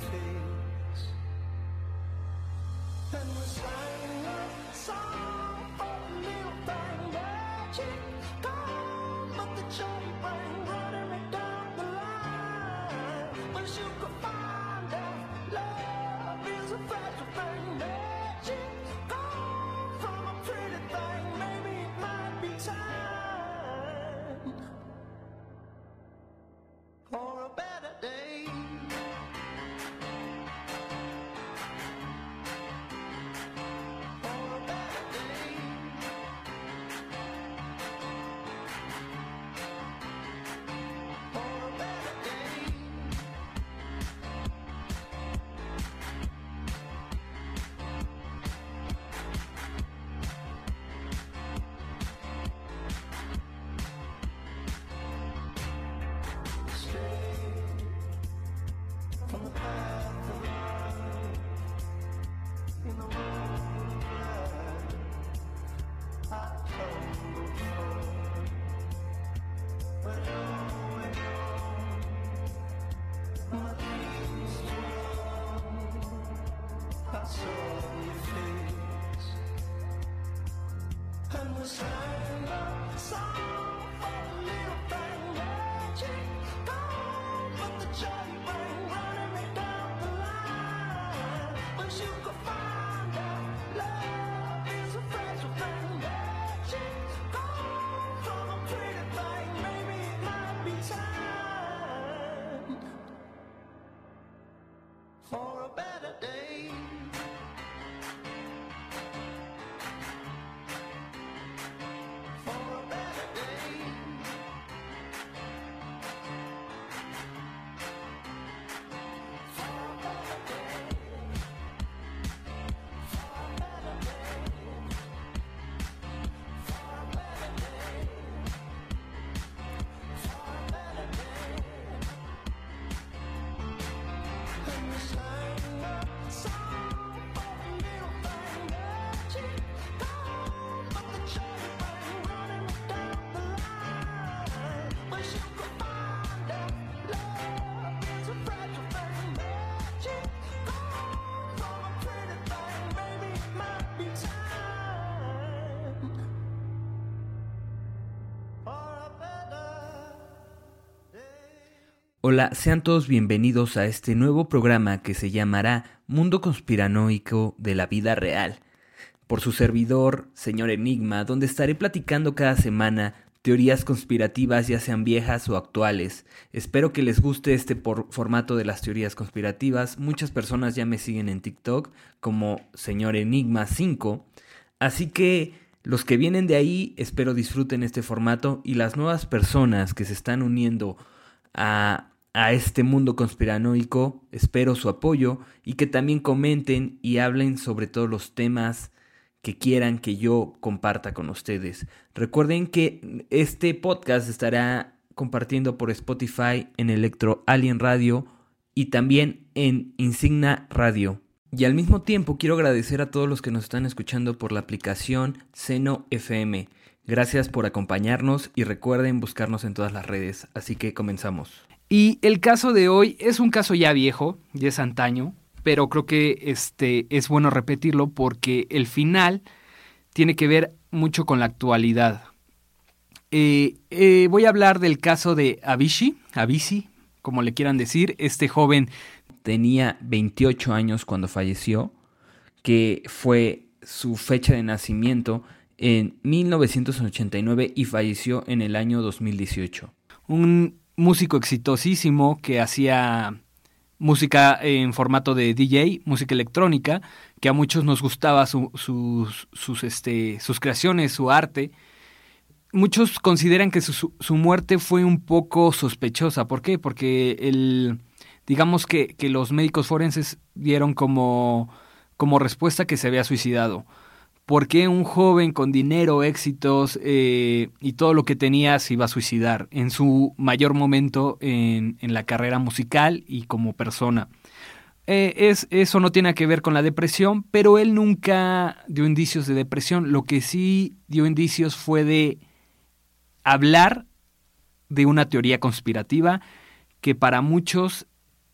face. And we song Hola, sean todos bienvenidos a este nuevo programa que se llamará Mundo Conspiranoico de la Vida Real, por su servidor, señor Enigma, donde estaré platicando cada semana teorías conspirativas ya sean viejas o actuales. Espero que les guste este formato de las teorías conspirativas. Muchas personas ya me siguen en TikTok como señor Enigma 5. Así que los que vienen de ahí espero disfruten este formato y las nuevas personas que se están uniendo a, a este mundo conspiranoico, espero su apoyo y que también comenten y hablen sobre todos los temas que quieran que yo comparta con ustedes. Recuerden que este podcast estará compartiendo por Spotify en Electro Alien Radio y también en Insigna Radio. Y al mismo tiempo quiero agradecer a todos los que nos están escuchando por la aplicación Seno FM. Gracias por acompañarnos y recuerden buscarnos en todas las redes. Así que comenzamos. Y el caso de hoy es un caso ya viejo, ya es antaño, pero creo que este es bueno repetirlo porque el final tiene que ver mucho con la actualidad. Eh, eh, voy a hablar del caso de Avicii, Avicii, como le quieran decir, este joven Tenía 28 años cuando falleció, que fue su fecha de nacimiento en 1989 y falleció en el año 2018. un músico exitosísimo que hacía música en formato de DJ, música electrónica, que a muchos nos gustaba su- sus, sus, este, sus creaciones, su arte. Muchos consideran que su- su, muerte fue un poco sospechosa. ¿Por qué? Porque el, digamos que, que los médicos forenses dieron como, como respuesta que se había suicidado. Por qué un joven con dinero, éxitos eh, y todo lo que tenía se iba a suicidar en su mayor momento en, la carrera musical y como persona. Eh, es, eso no tiene que ver con la depresión, pero él nunca dio indicios de depresión. Lo que sí dio indicios fue de hablar de una teoría conspirativa que para muchos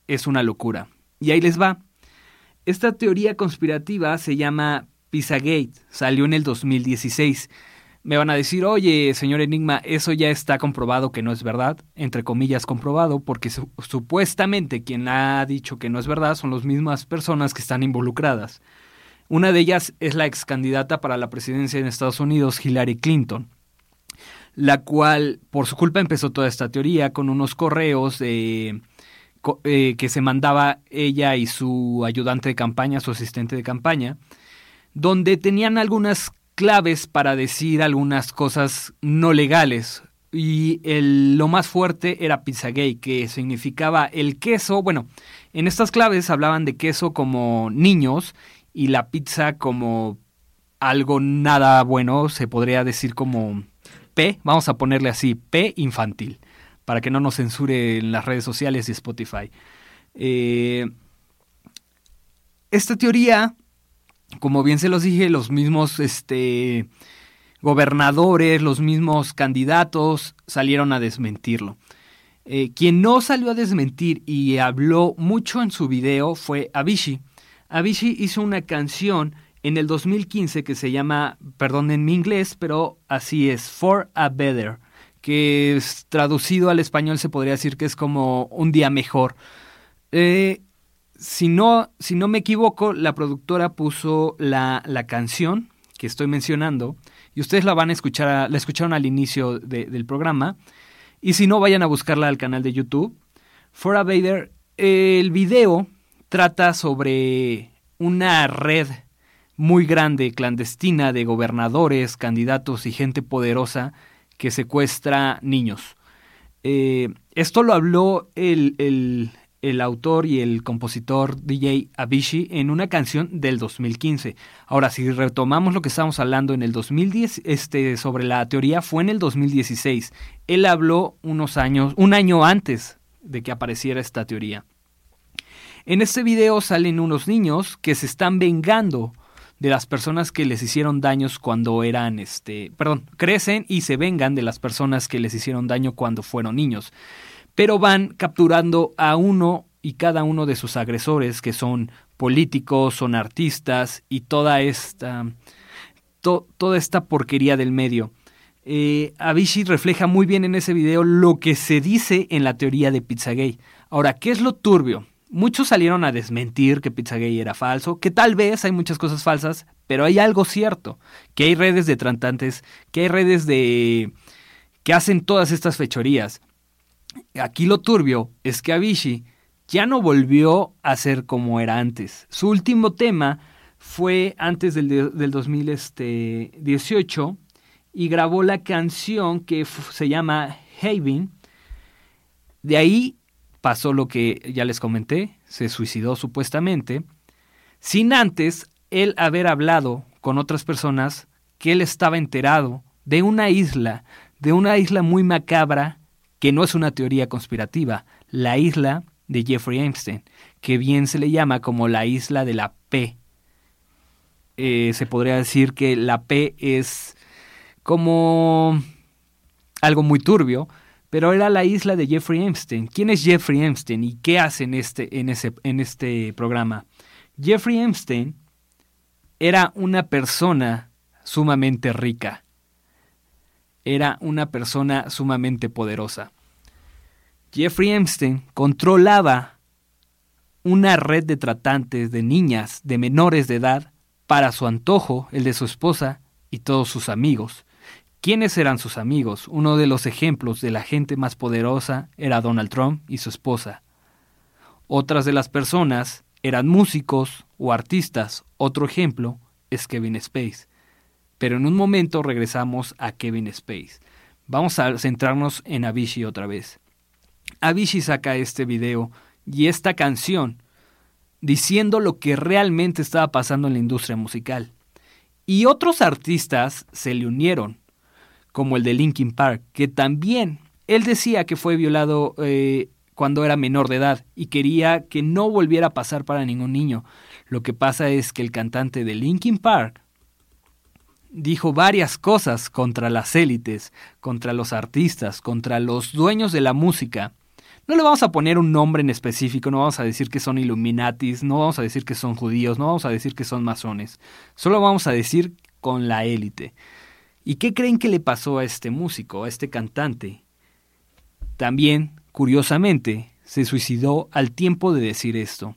es una locura. Y ahí les va. Esta teoría conspirativa se llama Pizzagate, salió en el 2016. Me van a decir, oye, señor Enigma, eso ya está comprobado que no es verdad, entre comillas comprobado, porque su- supuestamente quien ha dicho que no es verdad son las mismas personas que están involucradas. Una de ellas es la ex candidata para la presidencia en Estados Unidos, Hillary Clinton, la cual por su culpa empezó toda esta teoría con unos correos eh, que se mandaba ella y su ayudante de campaña, su asistente de campaña, donde tenían algunas claves para decir algunas cosas no legales. Y el- lo más fuerte era Pizzagate, que significaba el queso. Bueno, en estas claves hablaban de queso como niños y la pizza como algo nada bueno, se podría decir como P, vamos a ponerle así, P infantil, para que no nos censure en las redes sociales y Spotify. Eh, esta teoría, como bien se los dije, los mismos este, gobernadores, los mismos candidatos salieron a desmentirlo. Eh, quien no salió a desmentir y habló mucho en su video fue Avicii. Avicii hizo una canción en el 2015 que se llama, perdonen mi inglés, pero así es, For a Better, que es, traducido al español se podría decir que es como un día mejor. Eh, si, no, si no me equivoco, la productora puso la, la canción que estoy mencionando y ustedes la van a escuchar, la escucharon al inicio de- del programa. Y si no, vayan a buscarla al canal de YouTube. For a Vader, el video trata sobre una red muy grande, clandestina, de gobernadores, candidatos y gente poderosa que secuestra niños. Eh, esto lo habló el, el- el autor y el compositor DJ Avicii en una canción del 2015. Ahora, si retomamos lo que estábamos hablando en el 2010 este, sobre la teoría, fue en el 2016. Él habló unos años, un año antes de que apareciera esta teoría. En este video salen unos niños que se están vengando de las personas que les hicieron daños cuando eran, este, perdón, crecen y se vengan de las personas que les hicieron daño cuando fueron niños. Pero van capturando a uno y cada uno de sus agresores, que son políticos, son artistas y toda esta, to- toda esta porquería del medio. Eh, Avicii refleja muy bien en ese video lo que se dice en la teoría de Pizzagate. Ahora, ¿qué es lo turbio? Muchos salieron a desmentir que Pizzagate era falso, que tal vez hay muchas cosas falsas, pero hay algo cierto, que hay redes de tratantes, que hay redes de que hacen todas estas fechorías. Aquí lo turbio es que Avicii ya no volvió a ser como era antes. Su último tema fue antes del, de- del 2018 y grabó la canción que se llama Haven. De ahí pasó lo que ya les comenté, se suicidó supuestamente, sin antes él haber hablado con otras personas que él estaba enterado de una isla, de una isla muy macabra, que no es una teoría conspirativa, la isla de Jeffrey Epstein, que bien se le llama como la isla de la P. Eh, se podría decir que la P es como algo muy turbio, pero era la isla de Jeffrey Epstein. ¿Quién es Jeffrey Epstein y qué hace en este, en ese, en este programa? Jeffrey Epstein era una persona sumamente rica. Era una persona sumamente poderosa. Jeffrey Epstein controlaba una red de tratantes de niñas de menores de edad para su antojo, el de su esposa y todos sus amigos. ¿Quiénes eran sus amigos? Uno de los ejemplos de la gente más poderosa era Donald Trump y su esposa. Otras de las personas eran músicos o artistas. Otro ejemplo es Kevin Space. Pero en un momento regresamos a Kevin Space. Vamos a centrarnos en Avicii otra vez. Avicii saca este video y esta canción diciendo lo que realmente estaba pasando en la industria musical. Y otros artistas se le unieron, como el de Linkin Park, que también él decía que fue violado eh, cuando era menor de edad y quería que no volviera a pasar para ningún niño. Lo que pasa es que el cantante de Linkin Park dijo varias cosas contra las élites, contra los artistas, contra los dueños de la música. No le vamos a poner un nombre en específico, no vamos a decir que son Illuminatis, no vamos a decir que son judíos, no vamos a decir que son masones, solo vamos a decir con la élite. ¿Y qué creen que le pasó a este músico, a este cantante? También, curiosamente, se suicidó al tiempo de decir esto.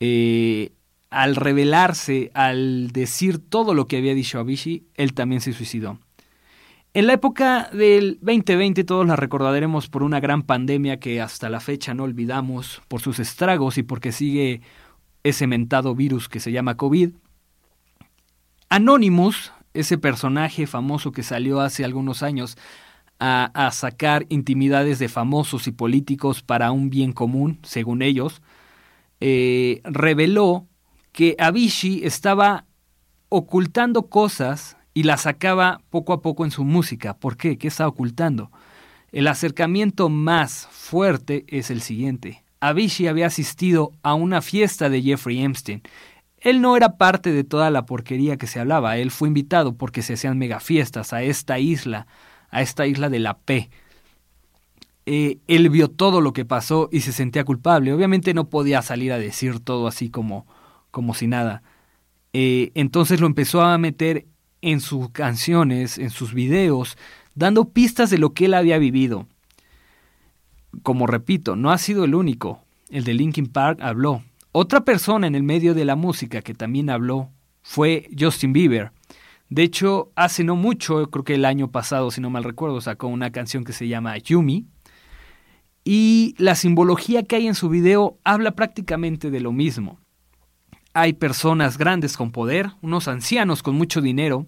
Eh, al revelarse, al decir todo lo que había dicho Avicii, él también se suicidó. En la época del 2020 todos la recordaremos por una gran pandemia que hasta la fecha no olvidamos, por sus estragos y porque sigue ese mentado virus que se llama COVID. Anonymous, ese personaje famoso que salió hace algunos años a, sacar intimidades de famosos y políticos para un bien común, según ellos, eh, reveló que Avicii estaba ocultando cosas y las sacaba poco a poco en su música. ¿Por qué? ¿Qué está ocultando? El acercamiento más fuerte es el siguiente. Avicii había asistido a una fiesta de Jeffrey Epstein. Él no era parte de toda la porquería que se hablaba, él fue invitado porque se hacían megafiestas a esta isla, a esta isla de la P. Eh, él vio todo lo que pasó y se sentía culpable. Obviamente no podía salir a decir todo así como, como si nada. Eh, entonces lo empezó a meter en sus canciones, en sus videos, dando pistas de lo que él había vivido. Como repito, no ha sido el único. El de Linkin Park habló. Otra persona en el medio de la música que también habló fue Justin Bieber. De hecho, hace no mucho, creo que el año pasado, si no mal recuerdo, sacó una canción que se llama Yumi. Y la simbología que hay en su video habla prácticamente de lo mismo hay personas grandes con poder, unos ancianos con mucho dinero,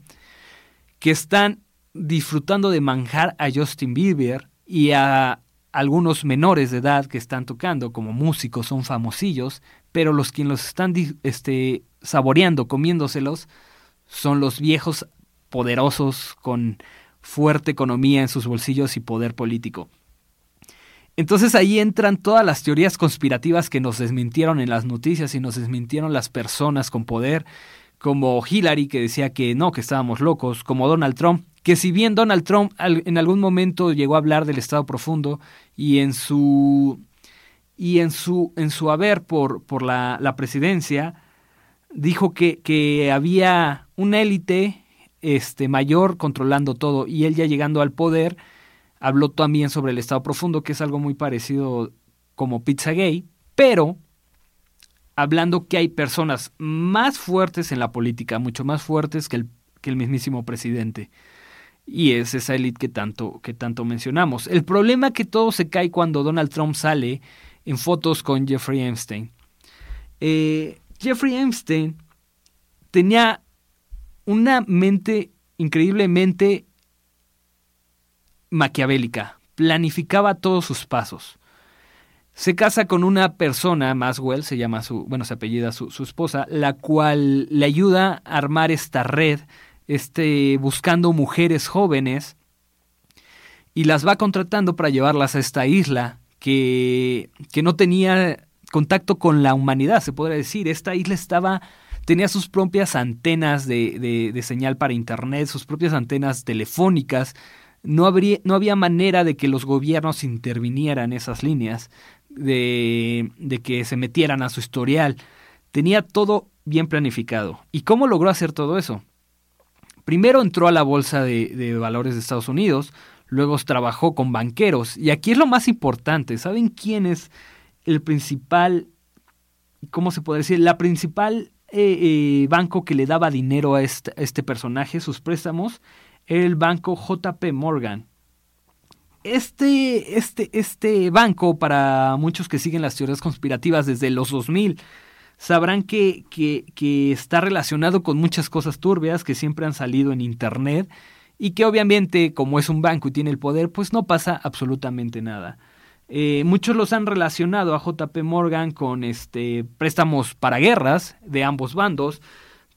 que están disfrutando de manjar a Justin Bieber y a algunos menores de edad que están tocando como músicos, son famosillos, pero los quienes los están este, saboreando, comiéndoselos, son los viejos poderosos con fuerte economía en sus bolsillos y poder político. Entonces ahí entran todas las teorías conspirativas que nos desmintieron en las noticias y nos desmintieron las personas con poder, como Hillary que decía que no, que estábamos locos, como Donald Trump, que si bien Donald Trump en algún momento llegó a hablar del Estado profundo y en su y en su en su haber por, por la, la presidencia dijo que, que había una élite este mayor controlando todo y él ya llegando al poder Habló también sobre el estado profundo, que es algo muy parecido como Pizza Gay, pero hablando que hay personas más fuertes en la política, mucho más fuertes que el, que el mismísimo presidente. Y es esa élite que tanto, que tanto mencionamos. El problema que todo se cae cuando Donald Trump sale en fotos con Jeffrey Epstein. Eh, Jeffrey Epstein tenía una mente increíblemente maquiavélica, planificaba todos sus pasos. Se casa con una persona, Maswell, se llama su, bueno, se apellida su, su esposa, la cual le ayuda a armar esta red, este, buscando mujeres jóvenes y las va contratando para llevarlas a esta isla que, que no tenía contacto con la humanidad, se podría decir. Esta isla estaba tenía sus propias antenas de, de, de, señal para internet, sus propias antenas telefónicas, no, había manera de que los gobiernos intervinieran esas líneas, de, que se metieran a su historial. Tenía todo bien planificado. ¿Y cómo logró hacer todo eso? Primero entró a la Bolsa de, de, Valores de Estados Unidos, luego trabajó con banqueros, y aquí es lo más importante, ¿saben quién es el principal, cómo se puede decir, la principal eh, eh, banco que le daba dinero a este, a este personaje, sus préstamos? El banco JP Morgan. Este, este, este banco, para muchos que siguen las teorías conspirativas desde los 2000, sabrán que, que, está relacionado con muchas cosas turbias que siempre han salido en Internet y que obviamente como es un banco y tiene el poder, pues no pasa absolutamente nada. Eh, muchos los han relacionado a JP Morgan con este préstamos para guerras de ambos bandos,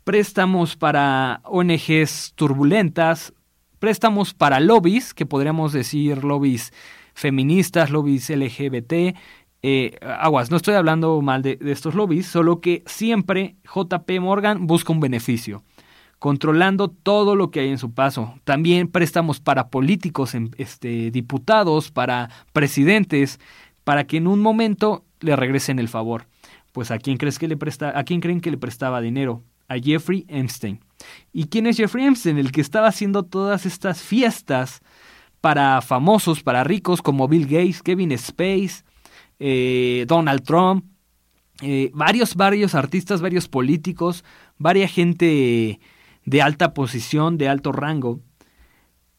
préstamos para ONGs turbulentas, préstamos para lobbies, que podríamos decir lobbies feministas, lobbies LGBT. eh, aguas, no estoy hablando mal de, estos lobbies, solo que siempre JP Morgan busca un beneficio, controlando todo lo que hay en su paso. También préstamos para políticos, em- este, diputados, para presidentes, para que en un momento le regresen el favor. Pues a quién crees que le presta, a quién creen que le prestaba dinero? A Jeffrey Epstein. ¿Y quién es Jeffrey Epstein? El que estaba haciendo todas estas fiestas para famosos, para ricos como Bill Gates, Kevin Space, eh, Donald Trump, eh, varios, varios artistas, varios políticos, varias gente de alta posición, de alto rango.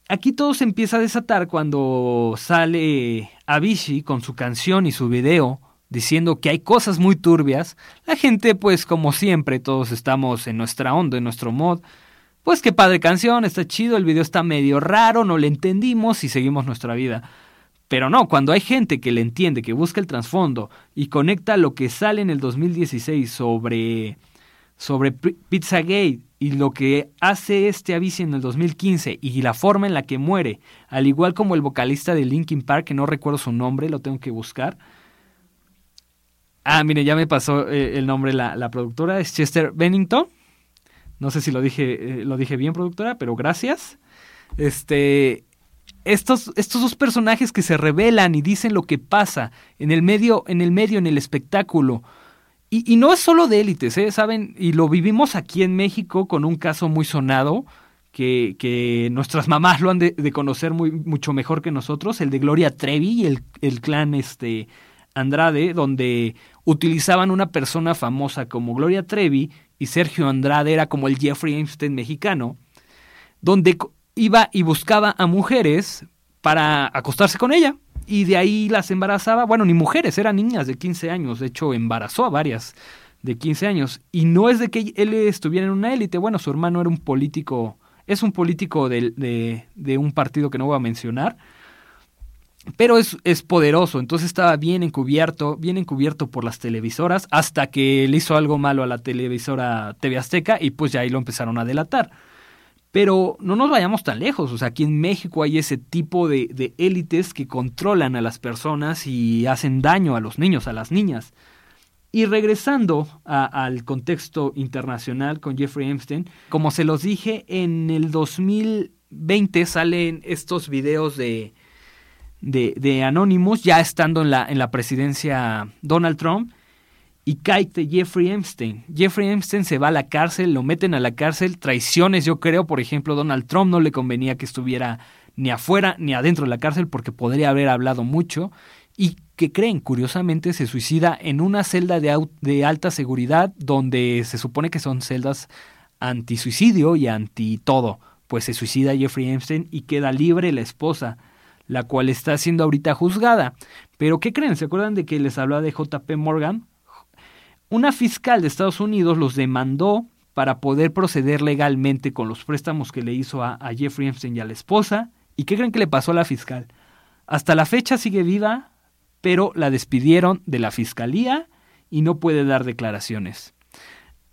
Aquí todo se empieza a desatar cuando sale Avicii con su canción y su video diciendo que hay cosas muy turbias. La gente, pues como siempre, todos estamos en nuestra onda, en nuestro mod. Pues qué padre canción, está chido, el video está medio raro, no le entendimos y seguimos nuestra vida. Pero no, cuando hay gente que le entiende, que busca el trasfondo y conecta lo que sale en el 2016 sobre, sobre Pi- Pizzagate y lo que hace este Avicii en el 2015 y la forma en la que muere, al igual como el vocalista de Linkin Park, que no recuerdo su nombre, lo tengo que buscar. Ah, mire, ya me pasó eh, el nombre la, la productora, es Chester Bennington. No sé si lo dije, eh, lo dije bien, productora, pero gracias. Este, estos, estos dos personajes que se revelan y dicen lo que pasa en el medio, en el medio, en el espectáculo. Y, y no es solo de élites, ¿eh? ¿saben? Y lo vivimos aquí en México con un caso muy sonado, que, que nuestras mamás lo han de, de conocer muy, mucho mejor que nosotros, el de Gloria Trevi y el, el clan este, Andrade, donde utilizaban una persona famosa como Gloria Trevi y Sergio Andrade era como el Jeffrey Epstein mexicano, donde iba y buscaba a mujeres para acostarse con ella y de ahí las embarazaba, bueno, ni mujeres, eran niñas de 15 años, de hecho embarazó a varias de 15 años y no es de que él estuviera en una élite, bueno, su hermano era un político, es un político de, de un partido que no voy a mencionar, pero es, es poderoso, entonces estaba bien encubierto, bien encubierto por las televisoras, hasta que le hizo algo malo a la televisora TV Azteca y pues ya ahí lo empezaron a delatar. Pero no nos vayamos tan lejos, o sea, aquí en México hay ese tipo de, élites que controlan a las personas y hacen daño a los niños, a las niñas. Y regresando al contexto internacional con Jeffrey Epstein, como se los dije, en el 2020 salen estos videos de, de, de Anonymous, ya estando en la, en la presidencia Donald Trump, y cae de Jeffrey Epstein. Jeffrey Epstein se va a la cárcel, lo meten a la cárcel, traiciones, yo creo, por ejemplo, Donald Trump no le convenía que estuviera ni afuera ni adentro de la cárcel porque podría haber hablado mucho. Y que creen, curiosamente, se suicida en una celda de, alta seguridad donde se supone que son celdas anti-suicidio y anti todo. Pues se suicida Jeffrey Epstein y queda libre la esposa, la cual está siendo ahorita juzgada. Pero ¿qué creen? ¿Se acuerdan de que les hablaba de JP Morgan? Una fiscal de Estados Unidos los demandó para poder proceder legalmente con los préstamos que le hizo a, Jeffrey Epstein y a la esposa. ¿Y qué creen que le pasó a la fiscal? Hasta la fecha sigue viva, pero la despidieron de la fiscalía y no puede dar declaraciones.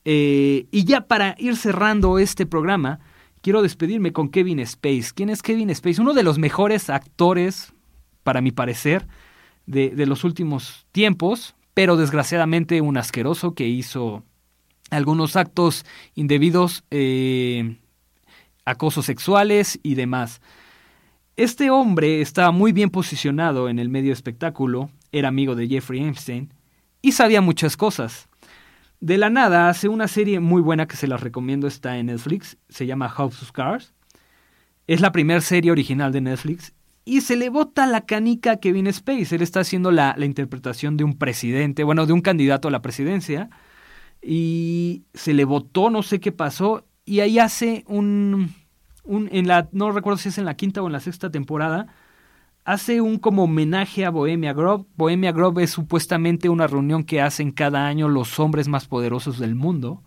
Eh, y ya para ir cerrando este programa, quiero despedirme con Kevin Space. ¿Quién es Kevin Space? Uno de los mejores actores, para mi parecer, de, los últimos tiempos, pero desgraciadamente un asqueroso que hizo algunos actos indebidos, eh, acosos sexuales y demás. Este hombre estaba muy bien posicionado en el medio espectáculo, era amigo de Jeffrey Epstein y sabía muchas cosas. De la nada hace una serie muy buena que se las recomiendo, está en Netflix, se llama House of Cards. Es la primera serie original de Netflix y se le bota la canica a Kevin Space. Él está haciendo la, la interpretación de un presidente, bueno, de un candidato a la presidencia y se le votó, no sé qué pasó y ahí hace un, un en la no recuerdo si es en la quinta o en la sexta temporada hace un como homenaje a Bohemia Grove. Bohemia Grove es supuestamente una reunión que hacen cada año los hombres más poderosos del mundo.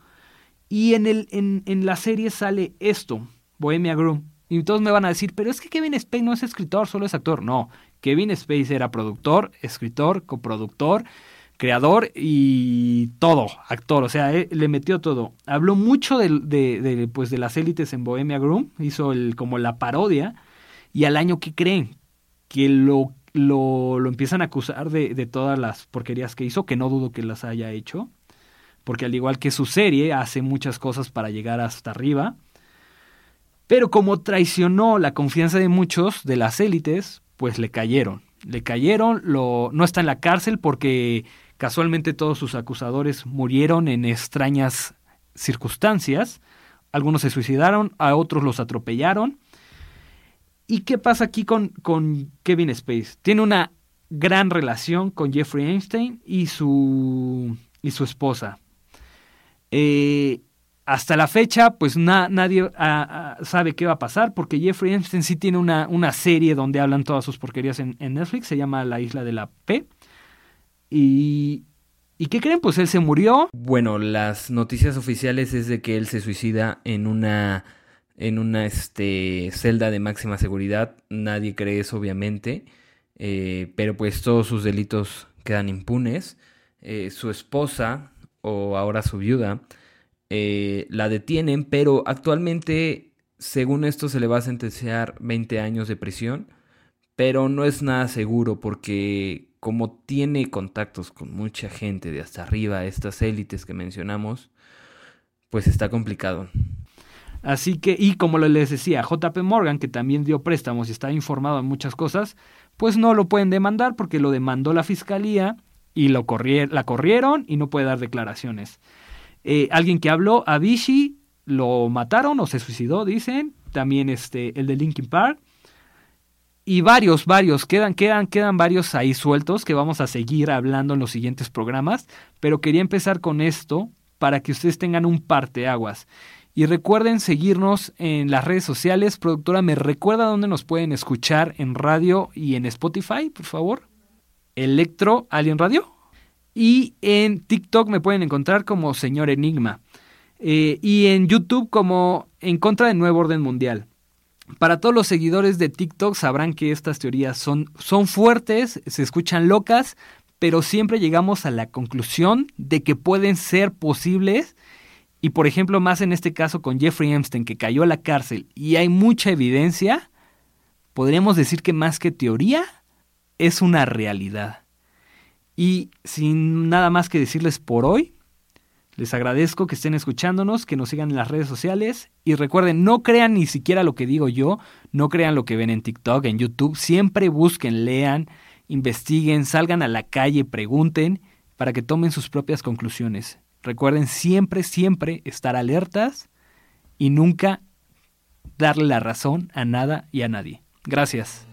Y en, el, en, en la serie sale esto, Bohemia Grove. Y todos me van a decir, pero es que Kevin Spacey no es escritor, solo es actor. No, Kevin Spacey era productor, escritor, coproductor, creador y todo, actor, o sea, le metió todo. Habló mucho de, pues, de las élites en Bohemia Groom, hizo el, como la parodia, y al año que creen que lo, lo, lo empiezan a acusar de, de todas las porquerías que hizo, que no dudo que las haya hecho, porque al igual que su serie, hace muchas cosas para llegar hasta arriba. Pero como traicionó la confianza de muchos de las élites, pues le cayeron. Le cayeron, lo, no está en la cárcel porque casualmente todos sus acusadores murieron en extrañas circunstancias. Algunos se suicidaron, a otros los atropellaron. ¿Y qué pasa aquí con, con Kevin Space? Tiene una gran relación con Jeffrey Einstein y su, y su esposa. Eh, hasta la fecha, pues na, nadie sabe qué va a pasar, porque Jeffrey Epstein sí tiene una, una serie donde hablan todas sus porquerías en, en, Netflix, se llama La Isla de la P. Y, ¿Y qué creen? Pues él se murió. Bueno, las noticias oficiales es de que él se suicida en una en una este, celda de máxima seguridad. Nadie cree eso, obviamente. Eh, pero pues todos sus delitos quedan impunes. Eh, su esposa, o ahora su viuda, eh, la detienen, pero actualmente, según esto, se le va a sentenciar 20 años de prisión, pero no es nada seguro porque como tiene contactos con mucha gente de hasta arriba, estas élites que mencionamos, pues está complicado. Así que, y como les decía, JP Morgan, que también dio préstamos y está informado en muchas cosas, pues no lo pueden demandar porque lo demandó la fiscalía y lo la corrieron y no puede dar declaraciones. Eh, alguien que habló, Avicii, lo mataron o se suicidó, dicen. También este, el de Linkin Park. Y varios, varios, quedan, quedan, quedan varios ahí sueltos que vamos a seguir hablando en los siguientes programas. Pero quería empezar con esto para que ustedes tengan un parteaguas. Y recuerden seguirnos en las redes sociales. Productora, ¿me recuerda dónde nos pueden escuchar en radio y en Spotify, por favor? Electro Alien Radio. Y en TikTok me pueden encontrar como Señor Enigma. Eh, y en YouTube como En contra del Nuevo Orden Mundial. Para todos los seguidores de TikTok sabrán que estas teorías son, son fuertes, se escuchan locas, pero siempre llegamos a la conclusión de que pueden ser posibles. Y por ejemplo, más en este caso con Jeffrey Epstein, que cayó a la cárcel y hay mucha evidencia, podríamos decir que más que teoría, es una realidad. Y sin nada más que decirles por hoy, les agradezco que estén escuchándonos, que nos sigan en las redes sociales y recuerden, no crean ni siquiera lo que digo yo, no crean lo que ven en TikTok, en YouTube, siempre busquen, lean, investiguen, salgan a la calle, pregunten para que tomen sus propias conclusiones. Recuerden siempre, siempre estar alertas y nunca darle la razón a nada y a nadie. Gracias.